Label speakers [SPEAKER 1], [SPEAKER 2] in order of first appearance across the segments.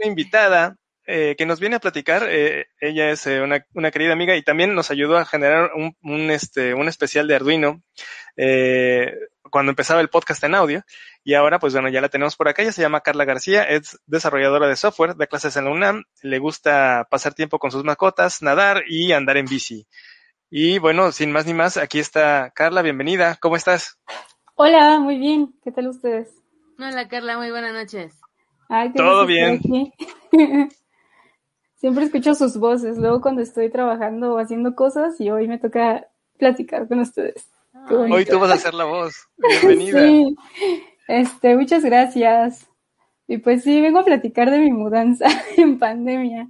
[SPEAKER 1] Una invitada eh, que nos viene a platicar. eh, ella es eh, una, una querida amiga y también nos ayudó a generar un, un, este, un especial de Arduino eh, cuando empezaba el podcast en audio. Y ahora, pues bueno, ya la tenemos por acá. Ella se llama Carla García, es desarrolladora de software, da clases en la UNAM, le gusta pasar tiempo con sus mascotas, nadar y andar en bici. Y bueno, sin más ni más, aquí está Carla, bienvenida. ¿Cómo estás?
[SPEAKER 2] Hola, muy bien. ¿Qué tal ustedes?
[SPEAKER 3] Hola Carla, muy buenas noches.
[SPEAKER 2] Ay, qué
[SPEAKER 1] Todo
[SPEAKER 2] aquí. Siempre escucho sus voces, luego cuando estoy trabajando o haciendo cosas y hoy me toca platicar con ustedes.
[SPEAKER 1] Hoy tú vas a hacer la voz. Bienvenida.
[SPEAKER 2] Sí, este, muchas gracias. Y pues sí, vengo a platicar de mi mudanza en pandemia.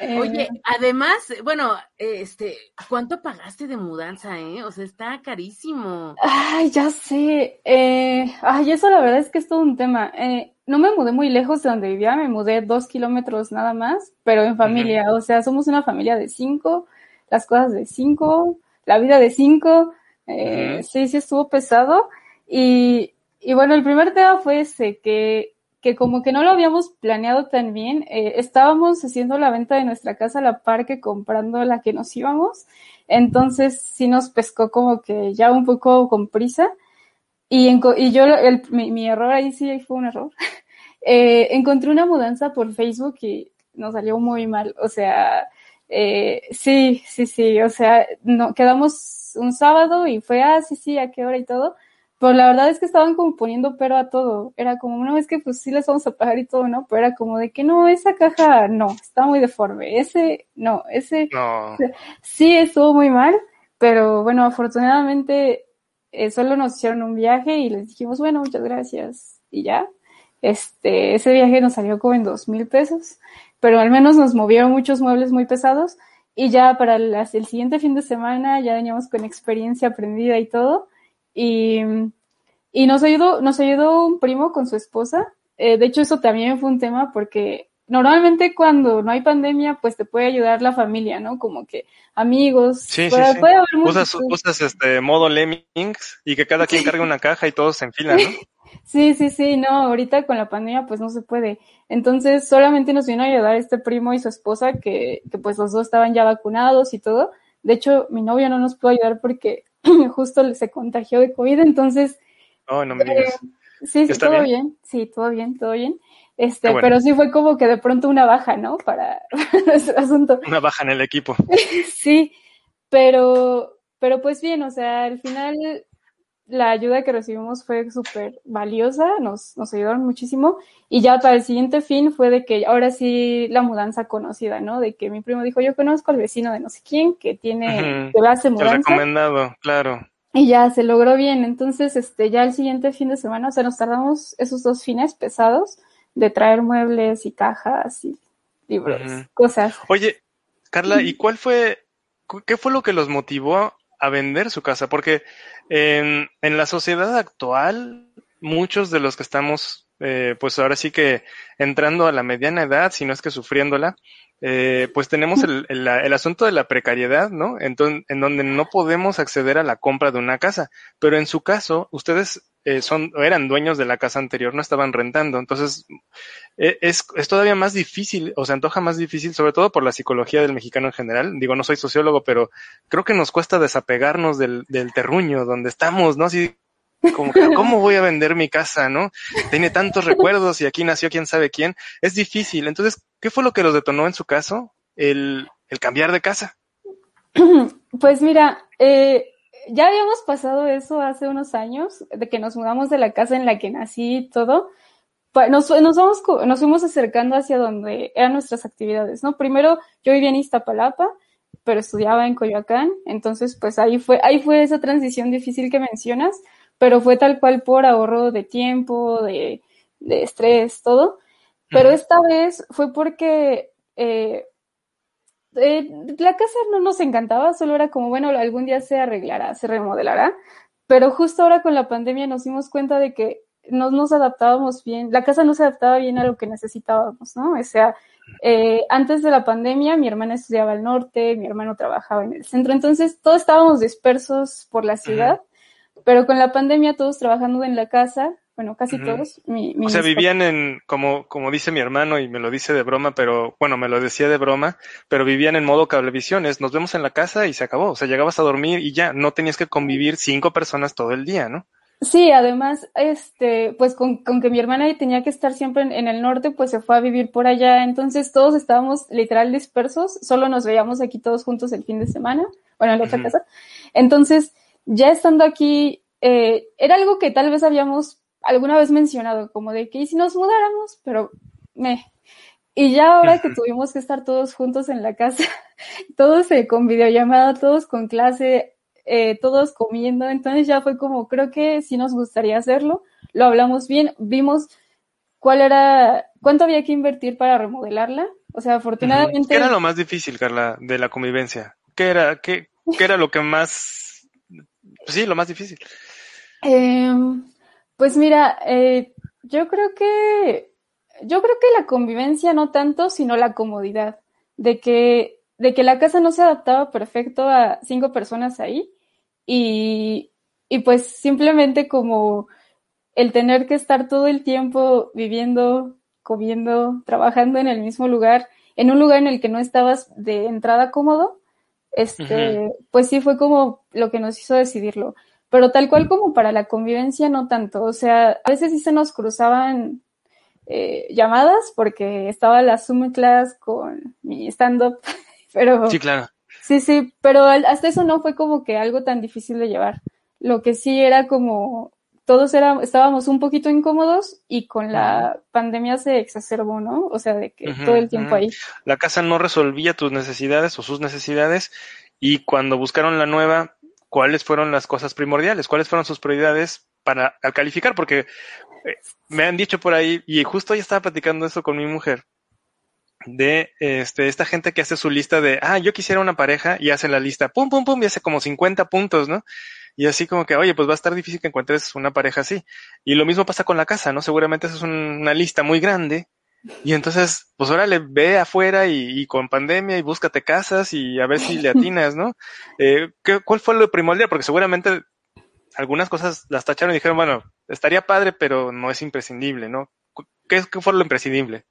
[SPEAKER 2] Eh,
[SPEAKER 3] Oye, además, bueno, este, ¿cuánto pagaste de mudanza, eh? O sea, está carísimo.
[SPEAKER 2] Ay, ya sé. Eh, ay, eso la verdad es que es todo un tema. Eh, no me mudé muy lejos de donde vivía, me mudé dos kilómetros nada más, pero en familia. O sea, somos una familia de cinco, las cosas de cinco, la vida de cinco. Eh. Sí, sí estuvo pesado. Y, y bueno, el primer tema fue ese, que, que como que no lo habíamos planeado tan bien. Eh, estábamos haciendo la venta de nuestra casa a la par que comprando la que nos íbamos. Entonces sí nos pescó como que ya un poco con prisa. Y, enco- y yo, el, mi, mi error ahí sí fue un error. Eh, encontré una mudanza por Facebook y nos salió muy mal. O sea, eh, sí, sí, sí. O sea, no, quedamos un sábado y fue, ah, sí, sí, a qué hora y todo. Pero la verdad es que estaban como poniendo pero a todo. Era como, no, es que pues sí les vamos a pagar y todo, ¿no? Pero era como de que no, esa caja no, está muy deforme. Ese, no, ese,
[SPEAKER 1] No.
[SPEAKER 2] Sí, estuvo muy mal, pero bueno, afortunadamente eh, solo nos hicieron un viaje y les dijimos, bueno, muchas gracias y ya. Este, ese viaje nos salió como en dos mil pesos, pero al menos nos movieron muchos muebles muy pesados y ya para las- el siguiente fin de semana ya veníamos con experiencia aprendida y todo y, y nos ayudó, nos ayudó un primo con su esposa. Eh, de hecho, eso también fue un tema porque normalmente cuando no hay pandemia, pues te puede ayudar la familia, ¿no? Como que amigos.
[SPEAKER 1] Sí, sí,
[SPEAKER 2] puede,
[SPEAKER 1] sí.
[SPEAKER 2] puede haber
[SPEAKER 1] Usas, usas este modo Lemmings y que cada quien cargue una caja y todos en fila, ¿no?
[SPEAKER 2] Sí, sí, sí, no, ahorita con la pandemia pues no se puede. Entonces solamente nos vino a ayudar este primo y su esposa que, que pues los dos estaban ya vacunados y todo. De hecho, mi novio no nos pudo ayudar porque justo se contagió de COVID, entonces
[SPEAKER 1] Oh, no me digas.
[SPEAKER 2] Sí, sí,
[SPEAKER 1] ¿Está
[SPEAKER 2] todo
[SPEAKER 1] bien?
[SPEAKER 2] bien? Sí, todo bien, todo bien. Este,
[SPEAKER 1] Ah, bueno.
[SPEAKER 2] pero sí fue como que de pronto una baja, ¿no? Para nuestro asunto.
[SPEAKER 1] Una baja en el equipo.
[SPEAKER 2] Sí, pero, pero pues bien, o sea, al final la ayuda que recibimos fue súper valiosa, nos, nos ayudaron muchísimo. Y ya para el siguiente fin fue de que ahora sí la mudanza conocida, ¿no? De que mi primo dijo, yo conozco al vecino de no sé quién que tiene,
[SPEAKER 1] Ujú.
[SPEAKER 2] que hace
[SPEAKER 1] El
[SPEAKER 2] mudanza.
[SPEAKER 1] recomendado, claro.
[SPEAKER 2] Y ya se logró bien. Entonces, este, ya el siguiente fin de semana, o sea, nos tardamos esos dos fines pesados de traer muebles y cajas y libros, cosas.
[SPEAKER 1] Oye, Carla, ¿y cuál fue, qué fue lo que los motivó a vender su casa? Porque en, en la sociedad actual, muchos de los que estamos, eh, pues ahora sí que entrando a la mediana edad, si no es que sufriéndola, eh, pues tenemos el, el, el asunto de la precariedad, ¿no? Entonces, en donde no podemos acceder a la compra de una casa. Pero en su caso, ustedes eh, son eran dueños de la casa anterior, no estaban rentando. Entonces, eh, es, es todavía más difícil, o se antoja más difícil, sobre todo por la psicología del mexicano en general. Digo, no soy sociólogo, pero creo que nos cuesta desapegarnos del, del terruño donde estamos, ¿no? Así como ¿cómo voy a vender mi casa, no? Tiene tantos recuerdos y aquí nació quién sabe quién. Es difícil. Entonces, ¿qué fue lo que los detonó en su caso? El, el cambiar de casa.
[SPEAKER 2] Pues mira, eh, ya habíamos pasado eso hace unos años, de que nos mudamos de la casa en la que nací y todo. Nos, nos, vamos, nos fuimos acercando hacia donde eran nuestras actividades, ¿no? Primero, yo vivía en Iztapalapa, pero estudiaba en Coyoacán, entonces pues ahí fue, ahí fue esa transición difícil que mencionas, pero fue tal cual por ahorro de tiempo, de, de estrés, todo. Pero esta vez fue porque eh, eh, la casa no nos encantaba, solo era como, bueno, algún día se arreglará, se remodelará, pero justo ahora con la pandemia nos dimos cuenta de que no nos adaptábamos bien, la casa no se adaptaba bien a lo que necesitábamos, ¿no? O sea, eh, antes de la pandemia mi hermana estudiaba al norte, mi hermano trabajaba en el centro, entonces todos estábamos dispersos por la ciudad, pero con la pandemia todos trabajando en la casa, bueno, casi todos. Mi,
[SPEAKER 1] O sea, vivían en, como, como dice mi hermano, y me lo dice de broma, pero, bueno, me lo decía de broma, pero vivían en modo cablevisiones. Nos vemos en la casa y se acabó. O sea, llegabas a dormir y ya, no tenías que convivir cinco personas todo el día, ¿no?
[SPEAKER 2] Sí, además, este, pues con, con que mi hermana tenía que estar siempre en, en el norte, pues se fue a vivir por allá. Entonces todos estábamos literal dispersos, solo nos veíamos aquí todos juntos el fin de semana, bueno, en la otra casa. Entonces, ya estando aquí, eh, era algo que tal vez habíamos alguna vez mencionado, como de que ¿y si nos mudáramos, pero me. Y ya ahora que tuvimos que estar todos juntos en la casa, todos eh, con videollamada, todos con clase, eh, todos comiendo, entonces ya fue como, creo que sí nos gustaría hacerlo, lo hablamos bien, vimos cuál era, cuánto había que invertir para remodelarla, o sea, afortunadamente,
[SPEAKER 1] ¿Qué era lo más difícil, Carla, de la convivencia? ¿Qué era, qué, qué era lo que más, pues sí, lo más difícil?
[SPEAKER 2] Em, pues mira, eh, yo creo que, yo creo que la convivencia no tanto, sino la comodidad, de que, de que la casa no se adaptaba perfecto a cinco personas ahí y, y pues simplemente como el tener que estar todo el tiempo viviendo, comiendo, trabajando en el mismo lugar, en un lugar en el que no estabas de entrada cómodo, este, pues sí fue como lo que nos hizo decidirlo. Pero tal cual como para la convivencia, no tanto. O sea, a veces sí se nos cruzaban eh, llamadas porque estaba la Zoom class con mi stand-up, pero
[SPEAKER 1] Sí, claro.
[SPEAKER 2] Sí, sí, pero hasta eso no fue como que algo tan difícil de llevar. Lo que sí era como, todos era, estábamos un poquito incómodos y con la pandemia se exacerbó, ¿no? O sea, de que todo el tiempo ahí.
[SPEAKER 1] La casa no resolvía tus necesidades o sus necesidades y cuando buscaron la nueva, ¿cuáles fueron las cosas primordiales? ¿Cuáles fueron sus prioridades para al calificar? Porque eh, me han dicho por ahí, y justo hoy estaba platicando eso con mi mujer, de este, esta gente que hace su lista de, ah, yo quisiera una pareja y hace la lista, pum, pum, pum, y hace como 50 puntos, ¿no? Y así como que, oye, pues va a estar difícil que encuentres una pareja así. Y lo mismo pasa con la casa, ¿no? Seguramente esa es un- una lista muy grande. Y entonces, pues órale, ve afuera y, con pandemia y búscate casas y a ver si le atinas, ¿no? Eh, ¿qué- ¿Cuál fue lo primordial? Porque seguramente algunas cosas las tacharon y dijeron, bueno, estaría padre, pero no es imprescindible, ¿no? ¿Qué, qué fue lo imprescindible?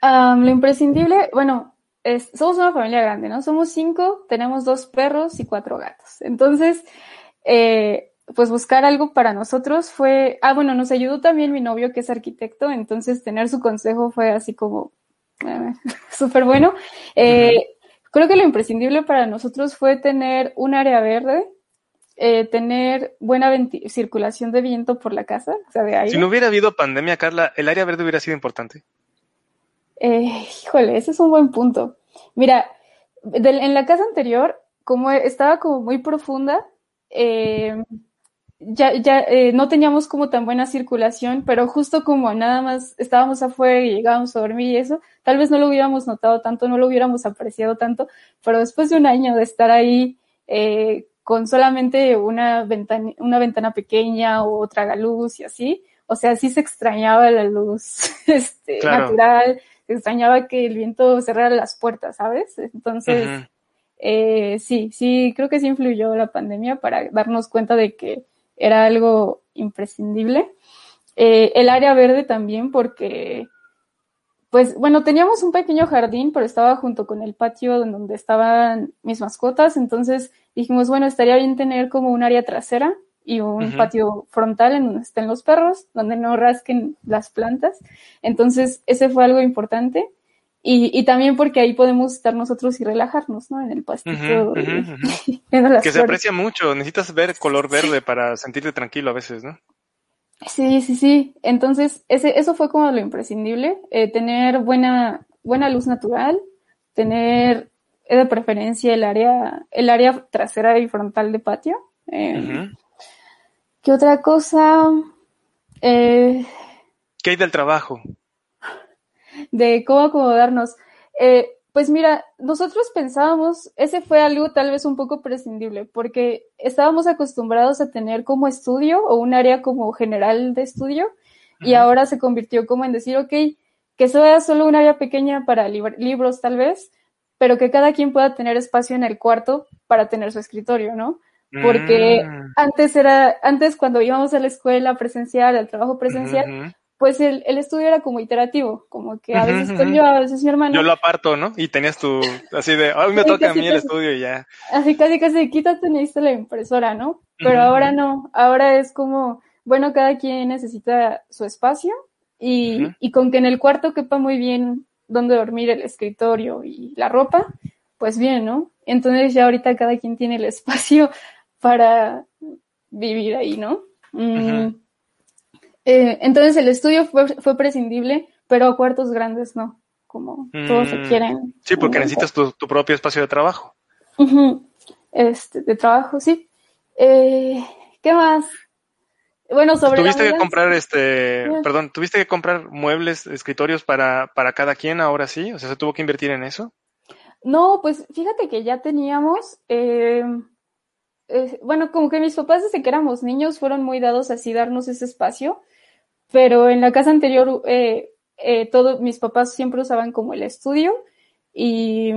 [SPEAKER 2] Lo imprescindible, bueno, somos una familia grande, ¿no? Somos cinco, tenemos dos perros y cuatro gatos. Entonces, eh, pues buscar algo para nosotros fue, ah, bueno, nos ayudó también mi novio que es arquitecto, entonces tener su consejo fue así como eh, súper bueno. Eh, Creo que lo imprescindible para nosotros fue tener un área verde, eh, tener buena circulación de viento por la casa, o sea, de aire.
[SPEAKER 1] Si no hubiera habido pandemia, Carla, el área verde hubiera sido importante.
[SPEAKER 2] Eh, híjole, ese es un buen punto. Mira, en la casa anterior, como estaba como muy profunda, eh, ya, ya eh, no teníamos como tan buena circulación, pero justo como nada más estábamos afuera y llegábamos a dormir y eso, tal vez no lo hubiéramos notado tanto, no lo hubiéramos apreciado tanto, pero después de un año de estar ahí eh, con solamente una ventana, una ventana pequeña o tragaluz y así, o sea, sí se extrañaba la luz este,
[SPEAKER 1] Claro.
[SPEAKER 2] natural, se extrañaba que el viento cerrara las puertas, ¿sabes? Entonces, eh, sí, sí, creo que sí influyó la pandemia para darnos cuenta de que era algo imprescindible. Eh, el área verde también porque, pues bueno, teníamos un pequeño jardín, pero estaba junto con el patio donde estaban mis mascotas, entonces dijimos, bueno, estaría bien tener como un área trasera y un patio frontal en donde estén los perros, donde no rasquen las plantas. Entonces, ese fue algo importante. Y, y también porque ahí podemos estar nosotros y relajarnos, ¿no? En el pastito, viendo las
[SPEAKER 1] Que se aprecia mucho. Necesitas ver color verde para sentirte tranquilo a veces, ¿no?
[SPEAKER 2] Sí, sí, sí. Entonces, ese, eso fue como lo imprescindible, eh, tener buena, buena luz natural, tener eh, de preferencia el área, el área trasera y frontal de patio. Eh,
[SPEAKER 1] Ujú.
[SPEAKER 2] ¿Qué otra cosa? Eh,
[SPEAKER 1] ¿Qué hay del trabajo?
[SPEAKER 2] De cómo acomodarnos. Eh, pues mira, nosotros pensábamos, ese fue algo tal vez un poco prescindible, porque estábamos acostumbrados a tener como estudio o un área como general de estudio, y ahora se convirtió como en decir, ok, que sea solo un área pequeña para lib- libros tal vez, pero que cada quien pueda tener espacio en el cuarto para tener su escritorio, ¿no? Porque
[SPEAKER 1] Mm.
[SPEAKER 2] antes era, antes cuando íbamos a la escuela presencial, al trabajo presencial. Pues el, el estudio era como iterativo, como que a veces estoy
[SPEAKER 1] ujú.
[SPEAKER 2] yo, a veces mi hermano.
[SPEAKER 1] Yo lo aparto, ¿no? Y tenías tu, así de, hoy me toca a mí el
[SPEAKER 2] casi.
[SPEAKER 1] estudio y ya.
[SPEAKER 2] Así casi casi quítate necesito la impresora, ¿no? Pero ahora no, ahora es como, bueno, cada quien necesita su espacio y, y con que en el cuarto quepa muy bien donde dormir el escritorio y la ropa, pues bien, ¿no? Entonces ya ahorita cada quien tiene el espacio para vivir ahí, ¿no? Mm. Eh, entonces el estudio fue, fue prescindible, pero cuartos grandes no, como todos
[SPEAKER 1] Mm,
[SPEAKER 2] requieren.
[SPEAKER 1] Sí, porque necesitas tu, tu propio espacio de trabajo.
[SPEAKER 2] Este, de trabajo, sí. Eh, ¿qué más? Bueno, sobre
[SPEAKER 1] Tuviste que comprar este, perdón, tuviste que comprar muebles, escritorios para, para cada quien ahora sí, o sea, se tuvo que invertir en eso.
[SPEAKER 2] No, pues fíjate que ya teníamos, eh, eh, bueno, como que mis papás desde que éramos niños fueron muy dados así darnos ese espacio, pero en la casa anterior eh, eh, todo, mis papás siempre usaban como el estudio y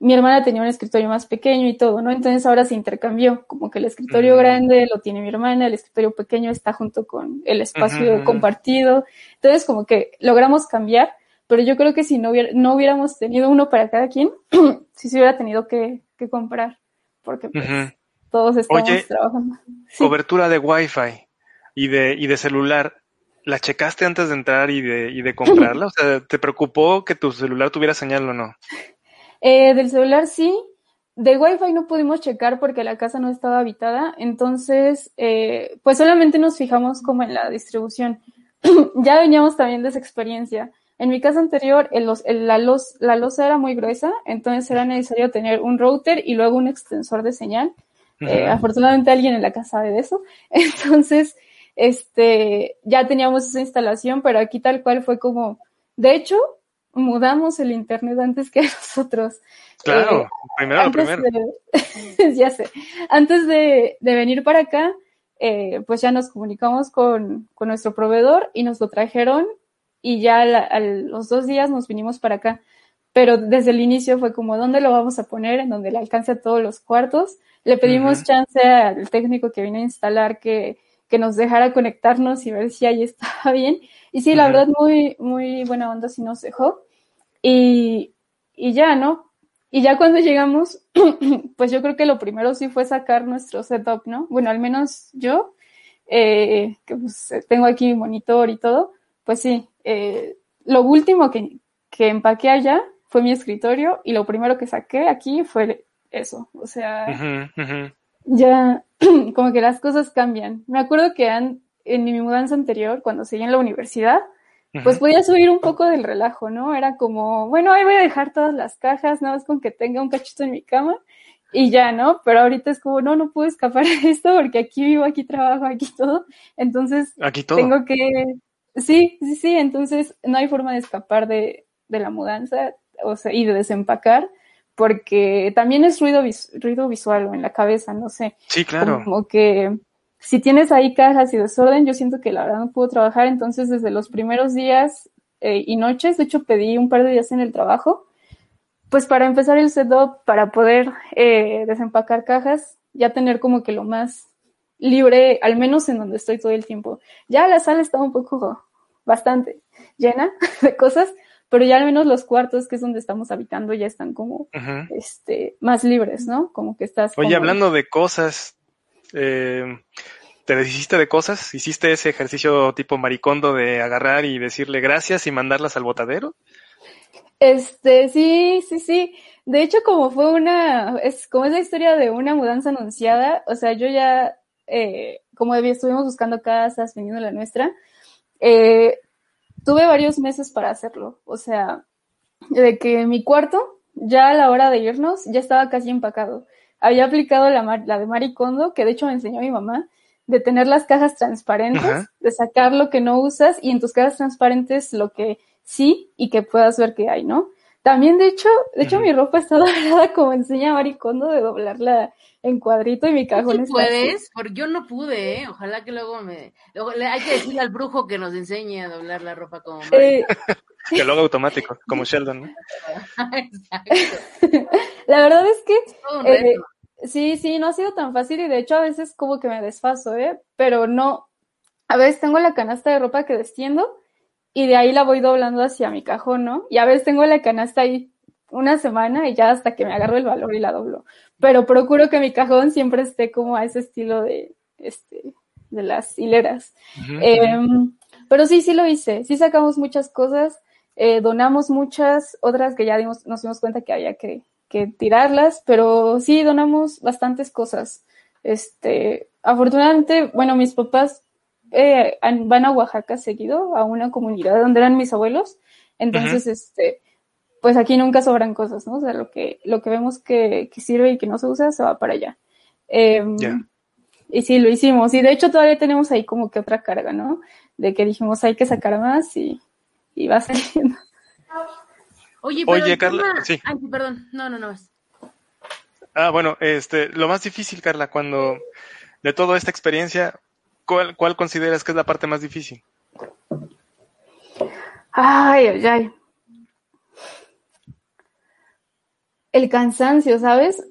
[SPEAKER 2] mi hermana tenía un escritorio más pequeño y todo, ¿no? Entonces ahora se intercambió, como que el escritorio
[SPEAKER 1] Mm.
[SPEAKER 2] grande lo tiene mi hermana, el escritorio pequeño está junto con el espacio compartido, entonces como que logramos cambiar, pero yo creo que si no, hubiera, no hubiéramos tenido uno para cada quien, sí se hubiera tenido que, que comprar, porque pues, todos estamos
[SPEAKER 1] Oye,
[SPEAKER 2] trabajando. Sí.
[SPEAKER 1] Cobertura de Wi-Fi y de, y de celular. ¿La checaste antes de entrar y de, y de comprarla? O sea, ¿te preocupó que tu celular tuviera señal o no?
[SPEAKER 2] Eh, del celular sí, de Wi-Fi no pudimos checar porque la casa no estaba habitada, entonces eh, pues solamente nos fijamos como en la distribución. ya veníamos también de esa experiencia. En mi casa anterior el, los- el- la, los, la losa era muy gruesa, entonces era necesario tener un router y luego un extensor de señal. Eh, afortunadamente alguien en la casa sabe de eso. Entonces, este, ya teníamos esa instalación, pero aquí tal cual fue como, de hecho, mudamos el internet antes que nosotros.
[SPEAKER 1] Claro,
[SPEAKER 2] Eh,
[SPEAKER 1] primero lo
[SPEAKER 2] antes
[SPEAKER 1] primero.
[SPEAKER 2] de- ya sé. Antes de, de venir para acá, eh, pues ya nos comunicamos con, con nuestro proveedor y nos lo trajeron y ya a, la- a los dos días nos vinimos para acá. Pero desde el inicio fue como, ¿dónde lo vamos a poner? En donde le alcance a todos los cuartos. Le pedimos chance al técnico que vino a instalar que, que nos dejara conectarnos y ver si ahí estaba bien. Y sí, la
[SPEAKER 1] Ujú.
[SPEAKER 2] verdad, muy, muy buena onda sí nos dejó. Y, y ya, ¿no? Y ya cuando llegamos, pues yo creo que lo primero sí fue sacar nuestro setup, ¿no? Bueno, al menos yo, eh, que pues tengo aquí mi monitor y todo, pues sí, eh, lo último que, que empaqué allá fue mi escritorio y lo primero que saqué aquí fue eso, o sea,
[SPEAKER 1] Ujú, ujú.
[SPEAKER 2] ya como que las cosas cambian. Me acuerdo que an- en mi mudanza anterior, cuando seguía en la universidad, pues podía subir un poco del relajo, ¿no? Era como, bueno, ahí voy a dejar todas las cajas, nada más con que tenga un cachito en mi cama y ya, ¿no? Pero ahorita es como, no, no puedo escapar de esto porque aquí vivo, aquí trabajo, aquí todo. Entonces,
[SPEAKER 1] Aquí todo.
[SPEAKER 2] tengo que, sí, sí, sí, entonces no hay forma de escapar de, de la mudanza, o sea, y de desempacar, porque también es ruido, vis- ruido visual en la cabeza, no sé
[SPEAKER 1] Sí, claro.
[SPEAKER 2] como que si tienes ahí cajas y desorden, yo siento que la verdad no puedo trabajar, entonces desde los primeros días eh, y noches, de hecho pedí un par de días en el trabajo, pues para empezar el setup, para poder eh, desempacar cajas, ya tener como que lo más libre, al menos en donde estoy todo el tiempo. Ya la sala está un poco, bastante llena de cosas, pero ya al menos los cuartos, que es donde estamos habitando, ya están como, este, más libres, ¿no? Como que estás.
[SPEAKER 1] Oye,
[SPEAKER 2] como-
[SPEAKER 1] hablando de cosas, eh, ¿te deshiciste de cosas? ¿Hiciste ese ejercicio tipo maricondo de agarrar y decirle gracias y mandarlas al botadero?
[SPEAKER 2] Este, sí, sí, sí. De hecho, como fue una, es como es la historia de una mudanza anunciada, o sea, yo ya, eh, como estuvimos buscando casas, vendiendo la nuestra, eh, tuve varios meses para hacerlo. O sea, de que mi cuarto, ya a la hora de irnos, ya estaba casi empacado. Había aplicado la, mar- la de Maricondo, que de hecho me enseñó mi mamá, de tener las cajas transparentes,
[SPEAKER 1] Ajá.
[SPEAKER 2] de sacar lo que no usas y en tus cajas transparentes lo que sí y que puedas ver que hay, ¿no? También, de hecho, de hecho mi ropa está doblada como enseña Maricondo de doblarla en cuadrito y mi cajón
[SPEAKER 3] ¿Tú
[SPEAKER 2] está así.
[SPEAKER 3] puedes? Porque yo no pude, ¿eh? Ojalá que luego me... luego le- hay que decirle al brujo que nos enseñe a doblar la ropa como.
[SPEAKER 2] Eh,
[SPEAKER 1] Que lo haga automático, como Sheldon, ¿no?
[SPEAKER 3] Exacto.
[SPEAKER 2] la verdad es que
[SPEAKER 3] Todo un
[SPEAKER 2] Eh, sí, sí, no ha sido tan fácil y de hecho a veces como que me desfaso, ¿eh? Pero no, a veces tengo la canasta de ropa que destiendo y de ahí la voy doblando hacia mi cajón, ¿no? Y a veces tengo la canasta ahí una semana y ya hasta que me agarro el valor y la doblo. Pero procuro que mi cajón siempre esté como a ese estilo de, este, de las hileras. Em, pero sí, sí lo hice. Sí sacamos muchas cosas, eh, donamos muchas, otras que ya dimos, nos dimos cuenta que había que, que tirarlas, pero sí donamos bastantes cosas. Este, afortunadamente, bueno, mis papás eh, van a Oaxaca seguido, a una comunidad donde eran mis abuelos. Entonces, este, pues aquí nunca sobran cosas, ¿no? O sea, lo que, lo que vemos que, que sirve y que no se usa, se va para allá.
[SPEAKER 1] Ya.
[SPEAKER 2] y sí, lo hicimos. Y de hecho todavía tenemos ahí como que otra carga, ¿no? De que dijimos hay que sacar más y, y va saliendo.
[SPEAKER 3] Oye, pero
[SPEAKER 1] Oye, Carla,
[SPEAKER 3] tema-
[SPEAKER 1] sí.
[SPEAKER 3] Ay, perdón. No, no, no. es-
[SPEAKER 1] Ah, bueno, este, lo más difícil, Carla, cuando de toda esta experiencia, ¿cuál, consideras que es la parte más difícil?
[SPEAKER 2] Ay, ay, ay. El cansancio, ¿sabes?